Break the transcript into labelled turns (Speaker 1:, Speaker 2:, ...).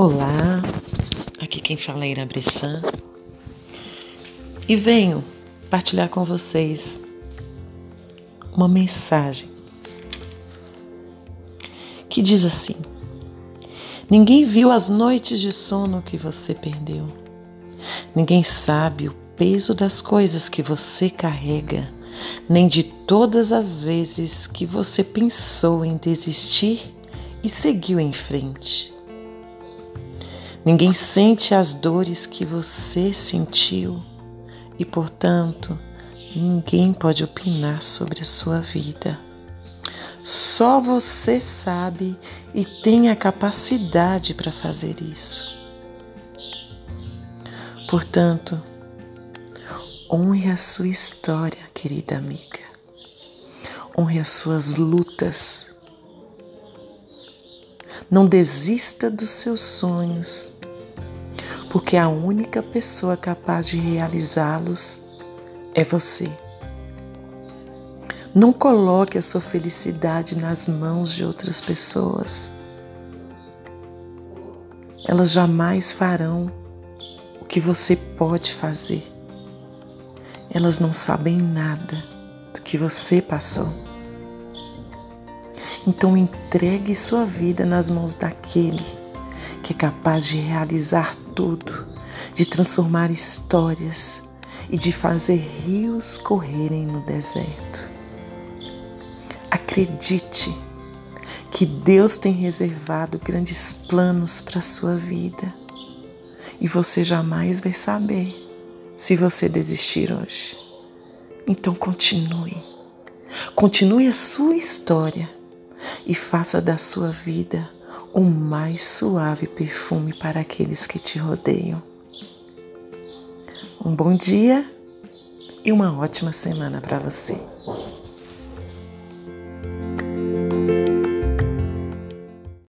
Speaker 1: Olá, aqui quem fala é Ira Bressan e venho partilhar com vocês uma mensagem que diz assim: Ninguém viu as noites de sono que você perdeu, ninguém sabe o peso das coisas que você carrega, nem de todas as vezes que você pensou em desistir e seguiu em frente. Ninguém sente as dores que você sentiu e, portanto, ninguém pode opinar sobre a sua vida. Só você sabe e tem a capacidade para fazer isso. Portanto, honre a sua história, querida amiga. Honre as suas lutas não desista dos seus sonhos, porque a única pessoa capaz de realizá-los é você. Não coloque a sua felicidade nas mãos de outras pessoas. Elas jamais farão o que você pode fazer. Elas não sabem nada do que você passou. Então entregue sua vida nas mãos daquele que é capaz de realizar tudo, de transformar histórias e de fazer rios correrem no deserto. Acredite que Deus tem reservado grandes planos para a sua vida e você jamais vai saber se você desistir hoje. Então continue. Continue a sua história e faça da sua vida o mais suave perfume para aqueles que te rodeiam. Um bom dia e uma ótima semana para você.